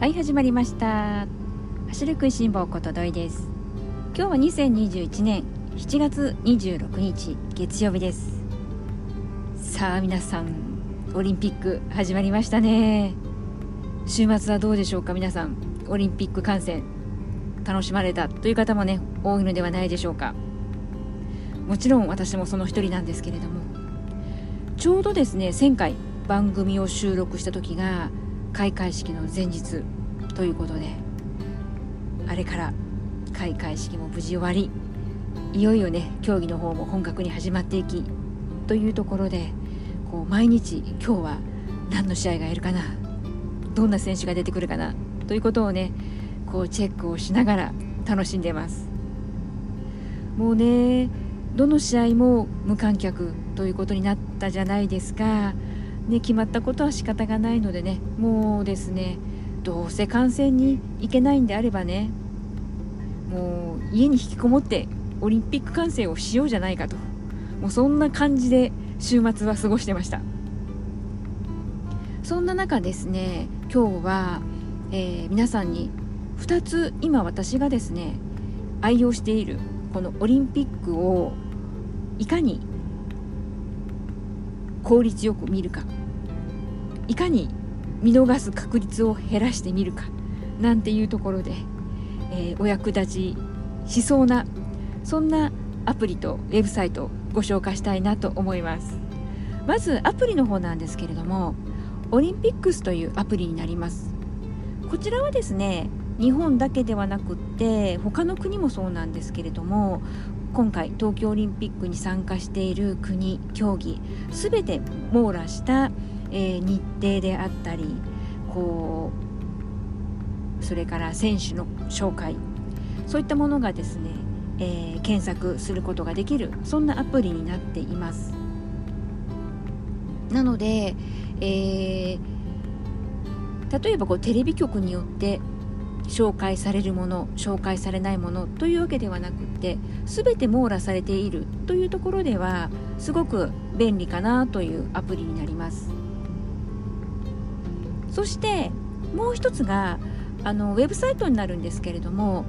はい始まりました。走る食いしん坊ことどいです。今日は2021年7月26日月曜日です。さあ皆さんオリンピック始まりましたね。週末はどうでしょうか皆さん。オリンピック観戦楽しまれたという方もね多いのではないでしょうか。もちろん私もその一人なんですけれどもちょうどですね1000回番組を収録した時が開会式の前日ということであれから開会式も無事終わりいよいよね競技の方も本格に始まっていきというところでこう毎日今日は何の試合がやるかなどんな選手が出てくるかなということをねこうチェックをしながら楽しんでます。もうねどの試合も無観客ということになったじゃないですか、ね、決まったことは仕方がないのでね。もうですねどうせ観戦に行けないんであればねもう家に引きこもってオリンピック観戦をしようじゃないかと。もうそんな感じで週末は過ごしてました。そんな中ですね今日は、えー、皆さんに2つ今私がですね愛用しているこのオリンピックをいかに効率よく見るか。いかに見逃す確率を減らしてみるかなんていうところで、えー、お役立ちしそうなそんなアプリとウェブサイトをご紹介したいなと思います。まずアプリの方なんですけれどもオリンピックスというアプリになります。こちらはですね日本だけではなくって他の国もそうなんですけれども今回東京オリンピックに参加している国競技すべて網羅した、えー、日程であったりこうそれから選手の紹介そういったものがですね、えー、検索することができるそんなアプリになっています。なので、えー、例えばこうテレビ局によって紹介されるもの紹介されないものというわけではなくって全て網羅されているというところではすごく便利かなというアプリになります。そしてもう一つがあのウェブサイトになるんですけれども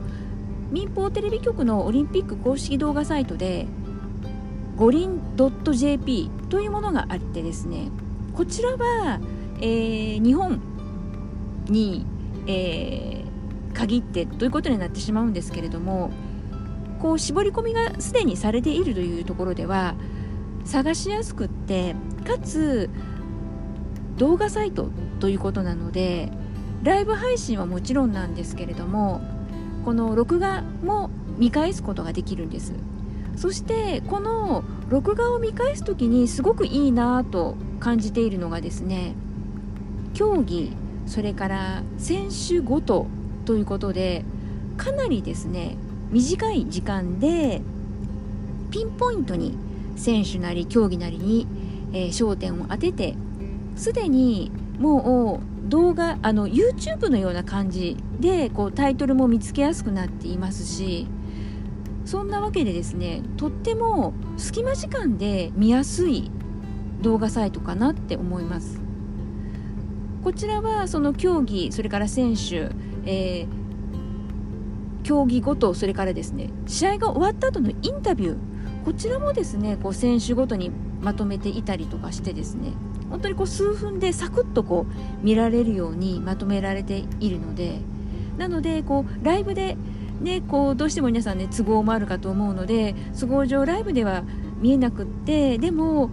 民放テレビ局のオリンピック公式動画サイトで五輪 .jp というものがあってですねこちらは、えー、日本に、えー限ってということになってしまうんですけれどもこう絞り込みがすでにされているというところでは探しやすくってかつ動画サイトということなのでライブ配信はもちろんなんですけれどもこの録画も見返すことができるんです。そしてこの録画を見返す時にすごくいいなと感じているのがですね競技それから選手ごとということでかなりですね短い時間でピンポイントに選手なり競技なりに、えー、焦点を当ててすでにもう動画あの YouTube のような感じでこうタイトルも見つけやすくなっていますしそんなわけでですねとっても隙間時間で見やすい動画サイトかなって思います。こちらはその競技それから選手えー、競技ごとそれからですね試合が終わった後のインタビュー。こちらもですねこう選手ごとにまとめていたりとかしてですね本当にこう数分でサクッとこう見られるようにまとめられているのでなのでこうライブでねこうどうしても皆さんね都合もあるかと思うので都合上ライブでは見えなくってでも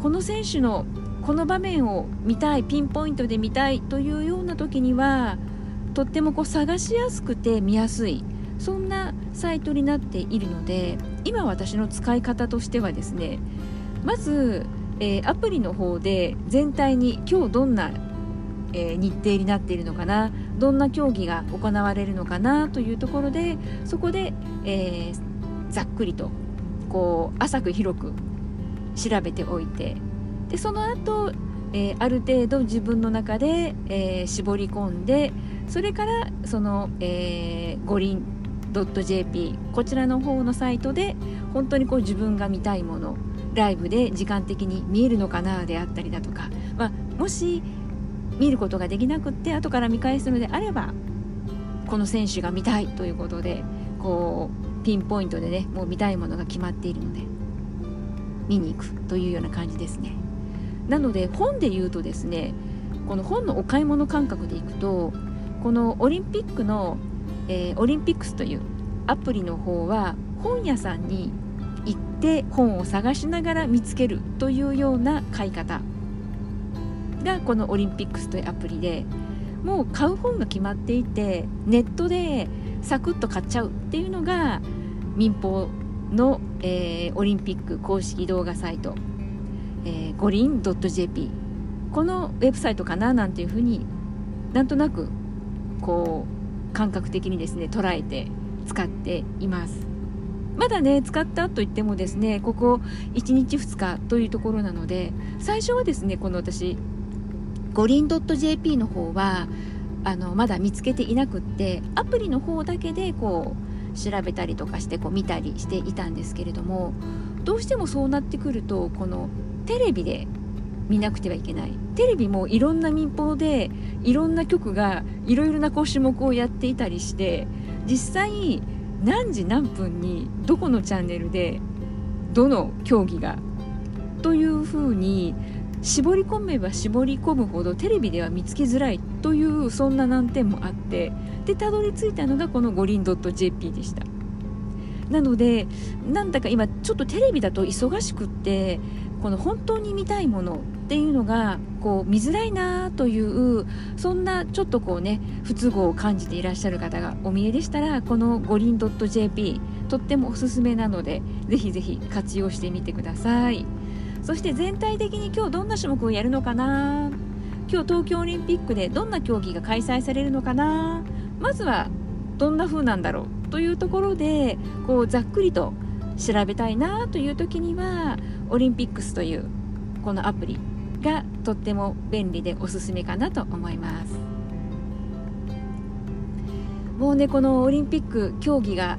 この選手のこの場面を見たいピンポイントで見たいというような時にはとってもこう探しやすくて見やすいそんなサイトになっているので今私の使い方としてはですねまず、えー、アプリの方で全体に今日どんな、えー、日程になっているのかなどんな競技が行われるのかなというところでそこで、えー、ざっくりとこう浅く広く調べておいてでその後、えー、ある程度自分の中で、えー、絞り込んでそれからその、えー、五輪 .jp こちらの方のサイトで本当にこう自分が見たいものライブで時間的に見えるのかなであったりだとか、まあ、もし見ることができなくって後から見返すのであればこの選手が見たいということでこうピンポイントでねもう見たいものが決まっているので見に行くというような感じですね。なので本で言うとですねこの本のお買い物感覚でいくとこのオリンピックの、えー、オリンピックスというアプリの方は本屋さんにて本を探しながら見つけるというような買い方がこのオリンピックスというアプリでもう買う本が決まっていてネットでサクッと買っちゃうっていうのが民放の、えー、オリンピック公式動画サイト、えー、五輪 .jp このウェブサイトかななんていうふうになんとなくこう感覚的にですね捉えて使っています。まだね使ったといってもですねここ1日2日というところなので最初はですねこの私五輪 .jp の方はあのまだ見つけていなくってアプリの方だけでこう調べたりとかしてこう見たりしていたんですけれどもどうしてもそうなってくるとこのテレビで見なくてはいけない。テレビもいろんな民放でいろんな局がいろいろなこう種目をやっていたりして実際何時何分にどこのチャンネルでどの競技がというふうに絞り込めば絞り込むほどテレビでは見つけづらいというそんな難点もあってでたどり着いたのがこの五輪 .jp でした。なのでなんだか今ちょっとテレビだと忙しくってこの本当に見たいものっていうのがこう見づらいなというそんなちょっとこうね不都合を感じていらっしゃる方がお見えでしたらこの五輪 .jp とってもおすすめなのでぜひぜひ活用してみてください。そして全体的に今日どんな種目をやるのかな？今日東京オリンピックでどんな競技が開催されるのかな？まずはどんな風なんだろう？というところでこうざっくりと調べたいなという時にはオリンピックスというこのアプリがとっても便利でおすすめかなと思います。もうねこのオリンピック競技が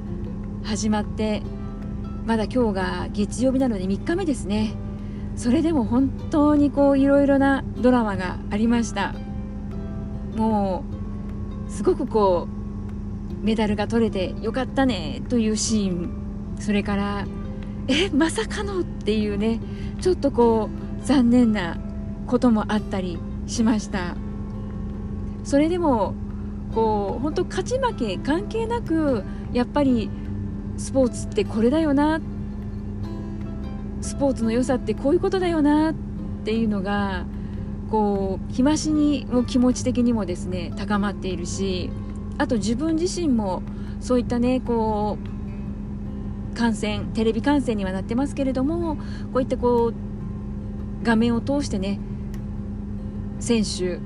始まってまだ今日が月曜日なので3日目ですね。それでも本当にこういろいろなドラマがありました。もうすごくこうメダルが取れてよかったねというシーン。それからえまさかのっていうねちょっとこう残念なこともあったりしました。それでもこう本当勝ち負け関係なくやっぱりスポーツってこれだよなスポーツの良さってこういうことだよなっていうのがこう日増しにも気持ち的にもですね高まっているしあと自分自身もそういったねこう観戦テレビ観戦にはなってますけれどもこういったこう画面を通してね選手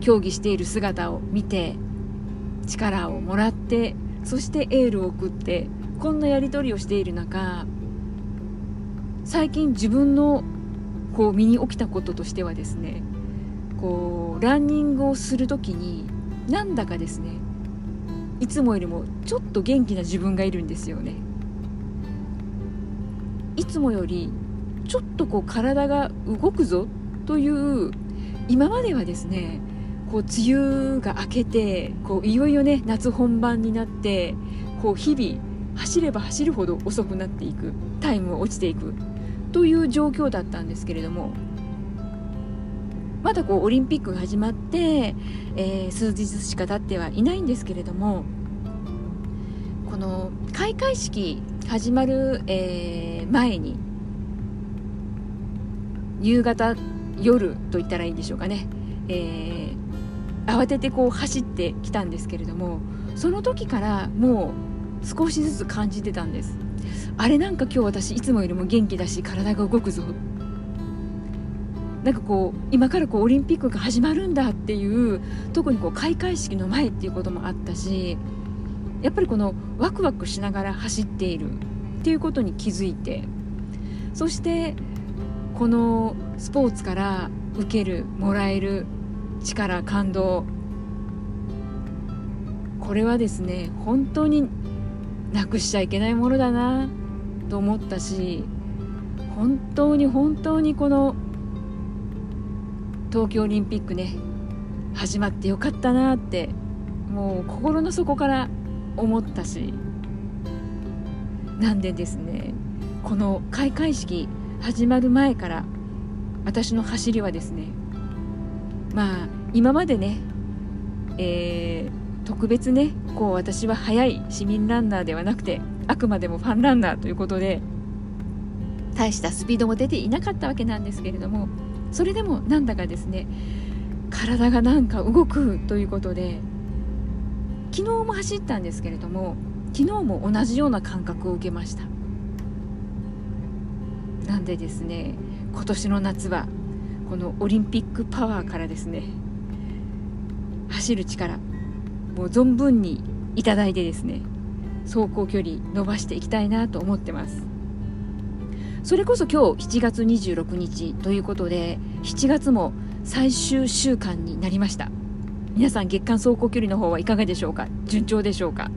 競技している姿を見て力をもらってそしてエールを送ってこんなやり取りをしている中最近自分のこう身に起きたこととしてはですねこうランニングをする時になんだかですねいつもよりもちょっと元気な自分がいるんですよね。いつもよりちょっとこう体が動くぞという今まではですねこう梅雨が明けてこういよいよね夏本番になってこう日々走れば走るほど遅くなっていくタイムは落ちていくという状況だったんですけれどもまだこうオリンピックが始まって、えー、数日しか経ってはいないんですけれどもこの開会式始まる、えー、前に夕方夜と言ったらいいんでしょうかね、えー、慌ててこう走ってきたんですけれどもその時からもう少しずつ感じてたんです。あれなんか今日私いつもよりも元気だし体が動くぞなんかこう今からこうオリンピックが始まるんだっていう特にこう開会式の前っていうこともあったしやっぱりこのワクワクしながら走っているっていうことに気づいてそしてこのスポーツから受けるもらえる力感動。これはですね本当になくしちゃいけないものだなと思ったし本当に本当にこの東京オリンピックね始まってよかったなってもう心の底から思ったしなんでですねこの開会式始まる前から私の走りはですねまあ今までね、えー、特別ねこう私は速い市民ランナーではなくてあくまでもファンランナーということで大したスピードも出ていなかったわけなんですけれどもそれでもなんだかですね体がなんか動くということで昨日も走ったんですけれども昨日も同じような感覚を受けました。なんでですね今年の夏はこのオリンピックパワーからですね走る力もう存分にいただいてですね走行距離伸ばしていきたいなと思ってます。それこそ今日7月26日ということで7月も最終週間になりました。皆さん月間走行距離の方はいかがでしょうか？順調でしょうか？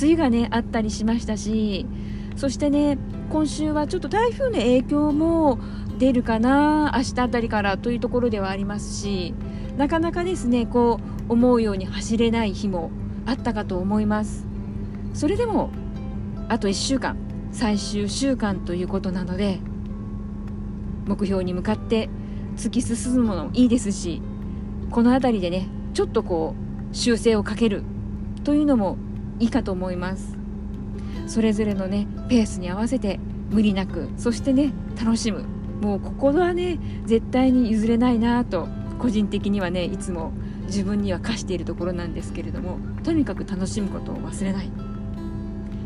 梅雨がねあったりしましたしそしてね今週はちょっと台風の影響も出るかな明日あたりからというところではありますしなかなかですねこう思うように走れない日もあったかと思います。それでもあと1週間。最終週間ということなので目標に向かって突き進むのもいいですしこの辺りでねちょっとこう修正をかけるというのもいいかと思います。それぞれのねペースに合わせて無理なくそしてね楽しむ。もうここはね絶対に譲れないなと個人的にはねいつも自分には課しているところなんですけれどもとにかく楽しむことを忘れない。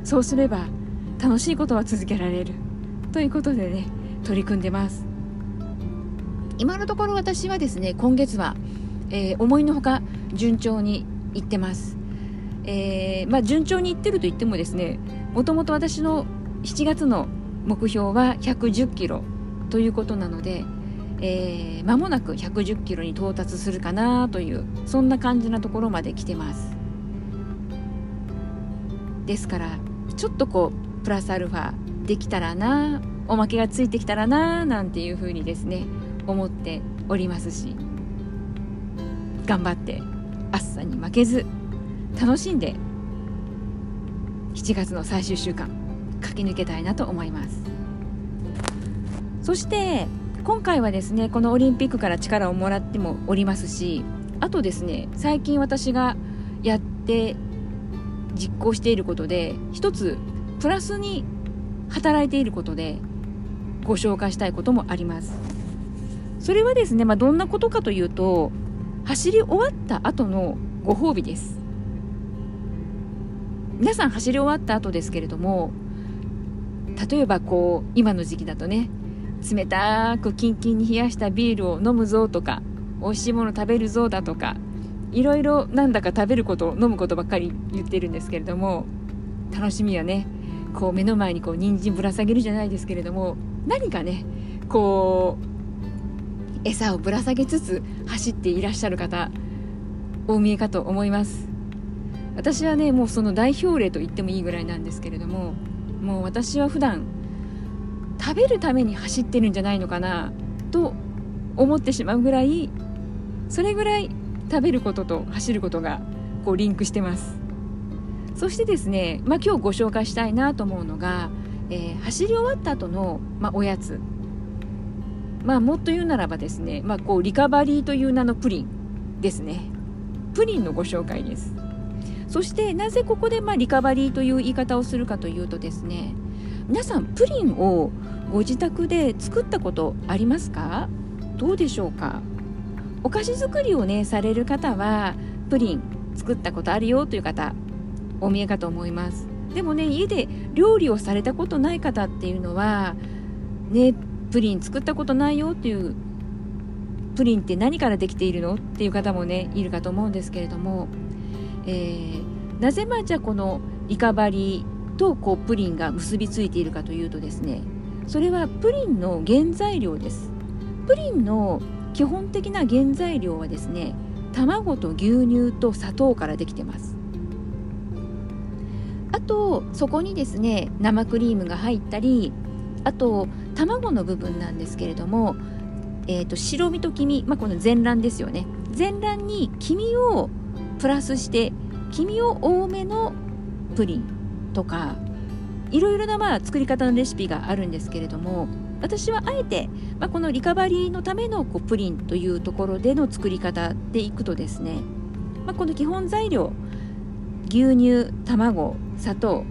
そうすれば楽しいことは続けられる。ということでね取り組んでます。今のところ私はですね今月は、えー、思いのほか順調にいってます、えー、まあ、順調にいってると言ってもですねもともと私の7月の目標は110キロということなので、えー、間もなく110キロに到達するかなというそんな感じなところまで来てます。ですからちょっとこうプラスアルファできたらなおまけがついてきたらななんていうふうにですね思っておりますし頑張って暑さに負けず楽しんで7月の最終週間駆け抜けたいなと思います。そして今回はですねこのオリンピックから力をもらってもおりますしあとですね最近私がやって実行していることで一つプラスに働いていることでご紹介したいこともあります。それはですね、まあ、どんなことかというと走り終わった後のご褒美です。皆さん走り終わった後ですけれども例えばこう今の時期だとね冷たくキンキンに冷やしたビールを飲むぞとか美味しいもの食べるぞだとかいろいろなんだか食べること飲むことばっかり言ってるんですけれども楽しみはね。こう目の前にこう人参ぶら下げるじゃないですけれども何かねこう餌をぶら下げつつ走っていらっしゃる方お見えかと思います。私はねもうその代表例と言ってもいいぐらいなんですけれどももう私は普段食べるために走ってるんじゃないのかなと思ってしまうぐらいそれぐらい食べることと走ることがこうリンクしてます。そしてですね、まあ、今日ご紹介したいなと思うのが、えー、走り終わった後の、まあ、おやつ。まあもっと言うならばですね、まあ、こうリカバリーという名のプリンですね。プリンのご紹介です。そしてなぜここでまあリカバリーという言い方をするかというとですね皆さんプリンをご自宅で作ったことありますか？どうでしょうか？お菓子作りをねされる方はプリン作ったことあるよという方お見えかと思います。でもね家で料理をされたことない方っていうのはねプリン作ったことないよっていうプリンって何からできているのっていう方もねいるかと思うんですけれども、えー、なぜまあじゃあこのリカバリーとこうプリンが結びついているかというとですねそれはプリンの原材料です。プリンの基本的な原材料はですね卵と牛乳と砂糖からできてます。あとそこにですね生クリームが入ったりあと卵の部分なんですけれどもえーと、白身と黄身、まあ、この全卵ですよね。全卵に黄身をプラスして黄身を多めのプリンとかいろいろなまあ作り方のレシピがあるんですけれども私はあえて、まあ、このリカバリーのためのこうプリンというところでの作り方でいくとですね、まあ、この基本材料牛乳卵砂糖。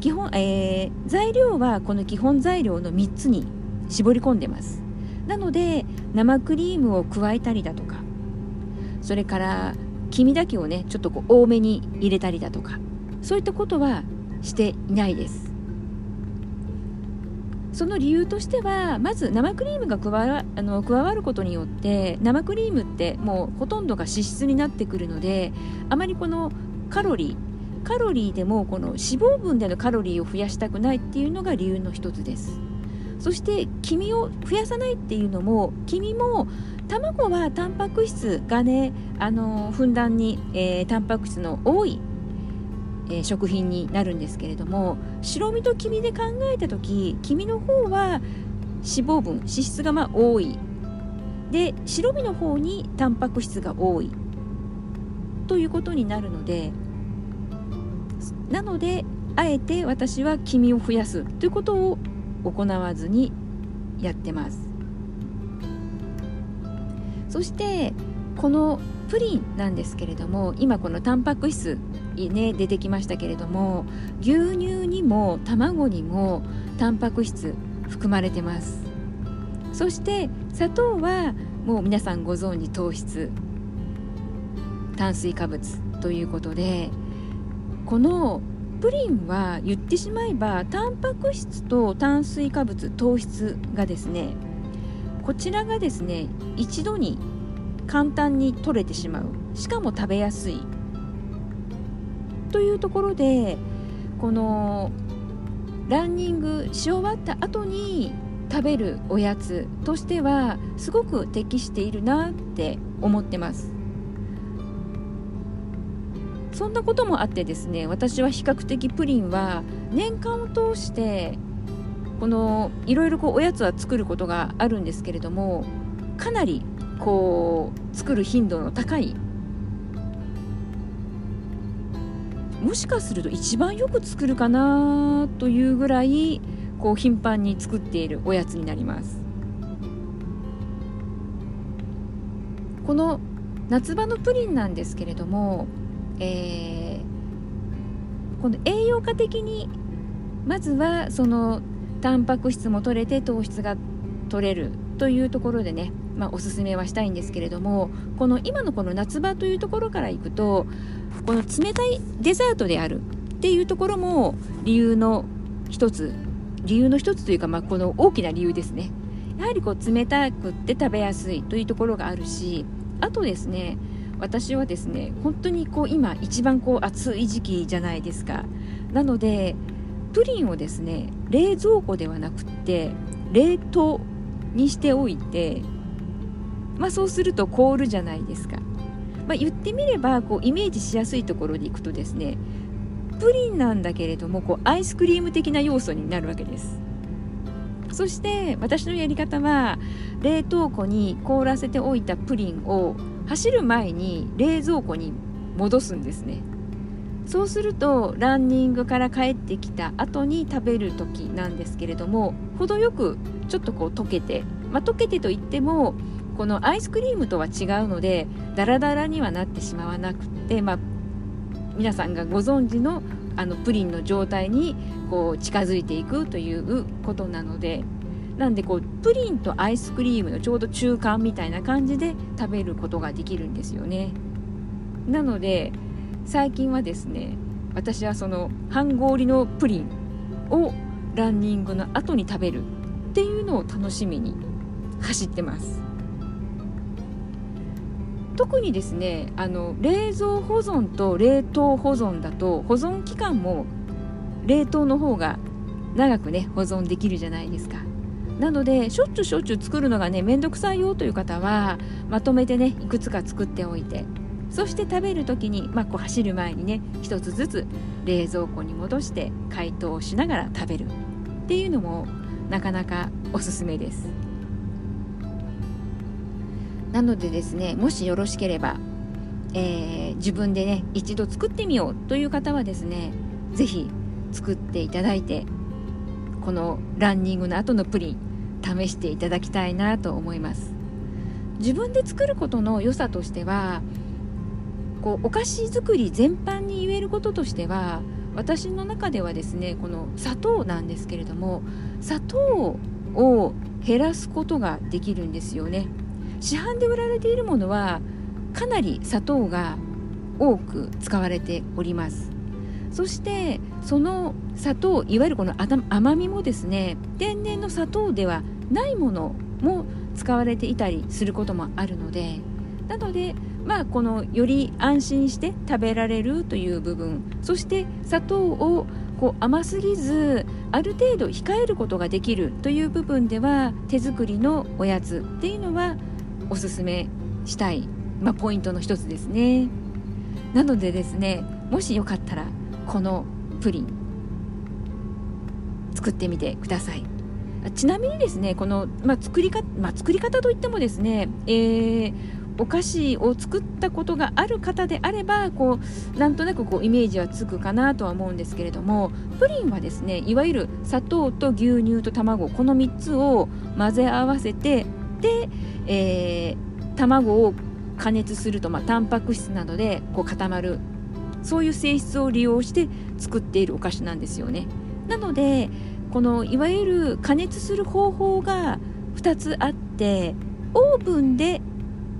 基本、えー、材料はこの基本材料の3つに絞り込んでます。なので生クリームを加えたりだとかそれから黄身だけをねちょっとこう多めに入れたりだとかそういったことはしていないです。その理由としてはまず生クリームが加わあの加わることによって生クリームってもうほとんどが脂質になってくるのであまりこのカロリー。カロリーでもこの脂肪分でのカロリーを増やしたくないっていうのが理由の一つです。そして黄身を増やさないっていうのも黄身も卵はタンパク質がねあのふんだんに、えー、タンパク質の多いえー、食品になるんですけれども白身と黄身で考えた時黄身の方は脂肪分脂質がまあ多い。で白身の方にタンパク質が多い。ということになるのでなのであえて私は黄身を増やすということを行わずにやってます。そしてこのプリンなんですけれども今このタンパク質ね出てきましたけれども牛乳にも卵にもタンパク質含まれてます。そして砂糖はもう皆さんご存知糖質炭水化物ということでこのプリンは言ってしまえばタンパク質と炭水化物糖質がですねこちらがですね一度に簡単に取れてしまうしかも食べやすいというところでこのランニングし終わった後に食べるおやつとしてはすごく適しているなって思ってます。そんなこともあってですね私は比較的プリンは年間を通してこのいろいろこうおやつは作ることがあるんですけれどもかなりこう作る頻度の高い。もしかすると一番よく作るかなというぐらいこう頻繁に作っているおやつになります。この夏場のプリンなんですけれども、えー、この栄養価的にまずはそのタンパク質も取れて糖質が取れるというところでね、まあ、おすすめはしたいんですけれどもこの今のこの夏場というところからいくとこの冷たいデザートであるっていうところも理由の一つ理由の一つというか、まあ、この大きな理由ですね。やはりこう冷たくって食べやすいというところがあるしあとですね私はですね本当にこう今一番こう暑い時期じゃないですか。なのでプリンをですね冷蔵庫ではなくって冷凍にしておいてまあそうすると凍るじゃないですか。まあ、言ってみればこうイメージしやすいところでいくとですねプリンなんだけれどもこうアイスクリーム的な要素になるわけです。そして私のやり方は冷凍庫に凍らせておいたプリンを走る前に冷蔵庫に戻すんですね。そうするとランニングから帰ってきた後に食べる時なんですけれども程よくちょっとこう溶けて、まあ、溶けてといってもこのアイスクリームとは違うのでダラダラにはなってしまわなくて、まあ、皆さんがご存知のあのプリンの状態にこう近づいていくということなのでなんでこうプリンとアイスクリームのちょうど中間みたいな感じで食べることができるんですよね。なので最近はですね私はその半氷のプリンをランニングの後に食べるっていうのを楽しみに走ってます。特にですねあの冷蔵保存と冷凍保存だと保存期間も冷凍の方が長くね保存できるじゃないですか。なのでしょっちゅうしょっちゅう作るのがねめんどくさいよという方はまとめてねいくつか作っておいてそして食べる時に、まあ、こう走る前にね一つずつ冷蔵庫に戻して解凍しながら食べる。っていうのもなかなかおすすめです。なのでですねもしよろしければ、えー、自分でね一度作ってみようという方はですね是非作っていただいてこのランニングの後のプリン試していただきたいなと思います。自分で作ることの良さとしてはこうお菓子作り全般に言えることとしては私の中ではですねこの砂糖なんですけれども砂糖を減らすことができるんですよね。市販で売られているものはかなり砂糖が多く使われております。そしてその砂糖いわゆるこの甘みもですね天然の砂糖ではないものも使われていたりすることもあるのでなのでまあこのより安心して食べられるという部分そして砂糖をこう甘すぎずある程度控えることができるという部分では手作りのおやつっていうのはおすすめしたい、まあ、ポイントの一つですね。なのでですねもしよかったらこのプリン作ってみてください。ちなみにですねこの、まあ、作りか、まあ、作り方といってもですね、えー、お菓子を作ったことがある方であればこうなんとなくこうイメージはつくかなとは思うんですけれどもプリンはですねいわゆる砂糖と牛乳と卵この3つを混ぜ合わせてで、えー、卵を加熱すると、まあ、タンパク質などでこう固まるそういう性質を利用して作っているお菓子なんですよね。なのでこのいわゆる加熱する方法が2つあってオーブンで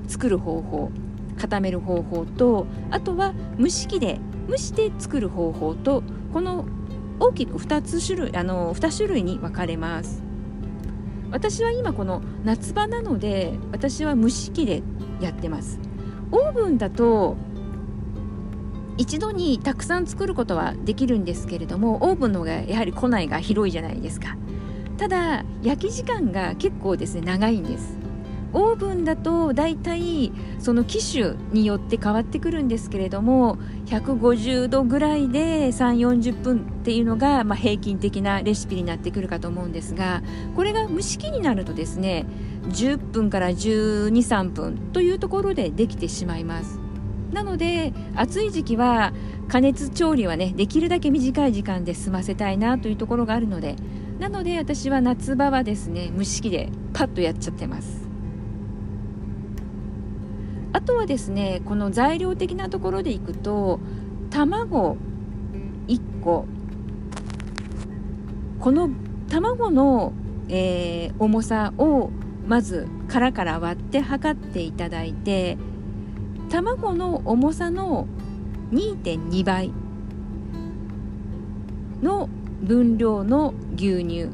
作る方法固める方法とあとは蒸し器で蒸して作る方法とこの大きく2つ種類あの2種類に分かれます。私は今この夏場なので私は蒸し器でやってます。オーブンだと一度にたくさん作ることはできるんですけれどもオーブンの方がやはり庫内が広いじゃないですか。ただ焼き時間が結構ですね長いんです。オーブンだとだいたいその機種によって変わってくるんですけれども150度ぐらいで3 4 0分っていうのが、まあ、平均的なレシピになってくるかと思うんですがこれが蒸し器になるとですね10分から1 2 3分というところでできてしまいます。なので暑い時期は加熱調理はねできるだけ短い時間で済ませたいなというところがあるのでなので私は夏場はですね蒸し器でパッとやっちゃってます。あとはですねこの材料的なところでいくと卵1個。この卵の、えー、重さをまず殻から割って測っていただいて卵の重さの2.2倍の分量の牛乳。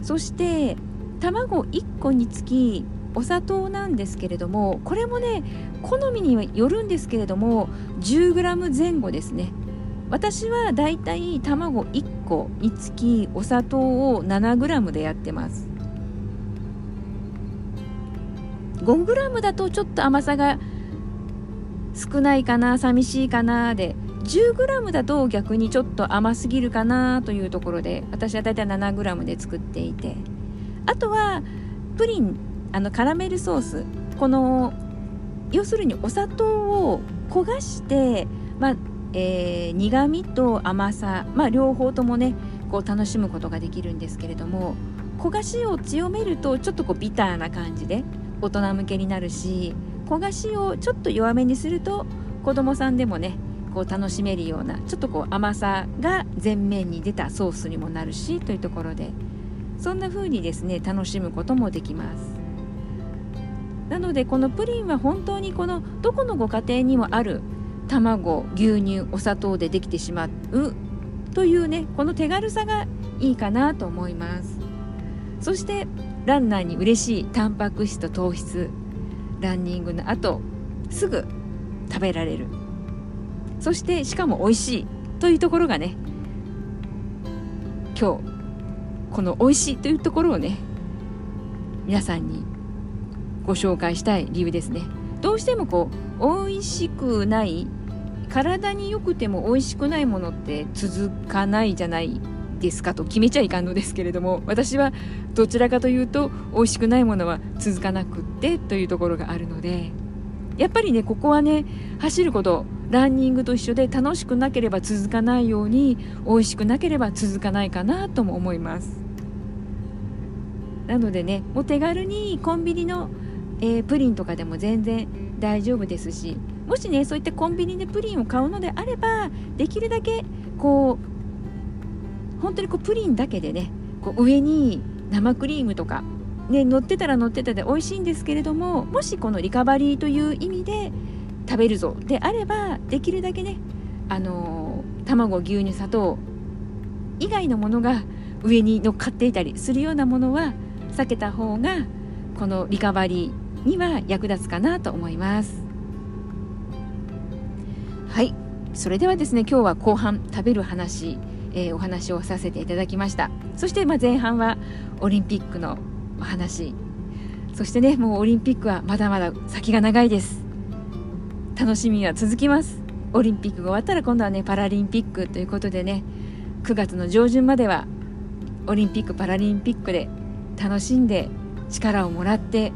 そして卵1個につきお砂糖なんですけれどもこれもね好みによるんですけれども 10g 前後ですね。私はだいたい卵1個につきお砂糖を 7g でやってます。5g だとちょっと甘さが少ないかな寂しいかなで 10g だと逆にちょっと甘すぎるかなというところで私はだいたい 7g で作っていてあとはプリンあのカラメルソースこの要するにお砂糖を焦がして、まあえー、苦みと甘さ、まあ、両方ともねこう楽しむことができるんですけれども焦がしを強めるとちょっとこうビターな感じで大人向けになるし焦がしをちょっと弱めにすると子供さんでもねこう楽しめるようなちょっとこう甘さが前面に出たソースにもなるしというところでそんな風にですね楽しむこともできます。なのでこのプリンは本当にこのどこのご家庭にもある卵牛乳お砂糖でできてしまうというねこの手軽さがいいかなと思います。そしてランナーに嬉しいタンパク質と糖質。ランニングの後すぐ食べられる。そしてしかも美味しいというところがね今日この美味しいというところをね皆さんにご紹介したい理由ですね。どうしてもこう美味しくない体に良くても美味しくないものって続かないじゃないですかと決めちゃいかんのですけれども私はどちらかというと美味しくないものは続かなくってというところがあるのでやっぱりねここはね走ることランニングと一緒で楽しくなければ続かないように美味しくなければ続かないかなとも思います。なのでねお手軽にコンビニの、えー、プリンとかでも全然大丈夫ですしもしねそういったコンビニでプリンを買うのであればできるだけこう本当にこうプリンだけでねこう上に生クリームとかね乗ってたら乗ってたで美味しいんですけれどももしこのリカバリーという意味で食べるぞであればできるだけねあの卵牛乳砂糖以外のものが上に乗っかっていたりするようなものは避けた方がこのリカバリーには役立つかなと思います。はい。それではですね今日は後半食べる話、えー、お話をさせていただきました。そしてま前半はオリンピックのお話。そしてねもうオリンピックはまだまだ先が長いです。楽しみは続きます。オリンピックが終わったら今度はねパラリンピックということでね9月の上旬まではオリンピック・パラリンピックで楽しんで力をもらって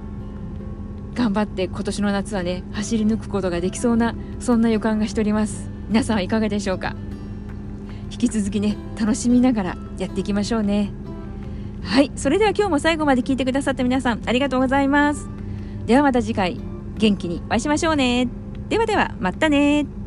頑張って今年の夏はね走り抜くことができそうなそんな予感がしております。皆さんはいかがでしょうか？き続きね楽しみながらやっていきましょうね。はいそれでは今日も最後まで聞いてくださった皆さんありがとうございます。ではまた次回元気にお会いしましょうね。ではではまたね。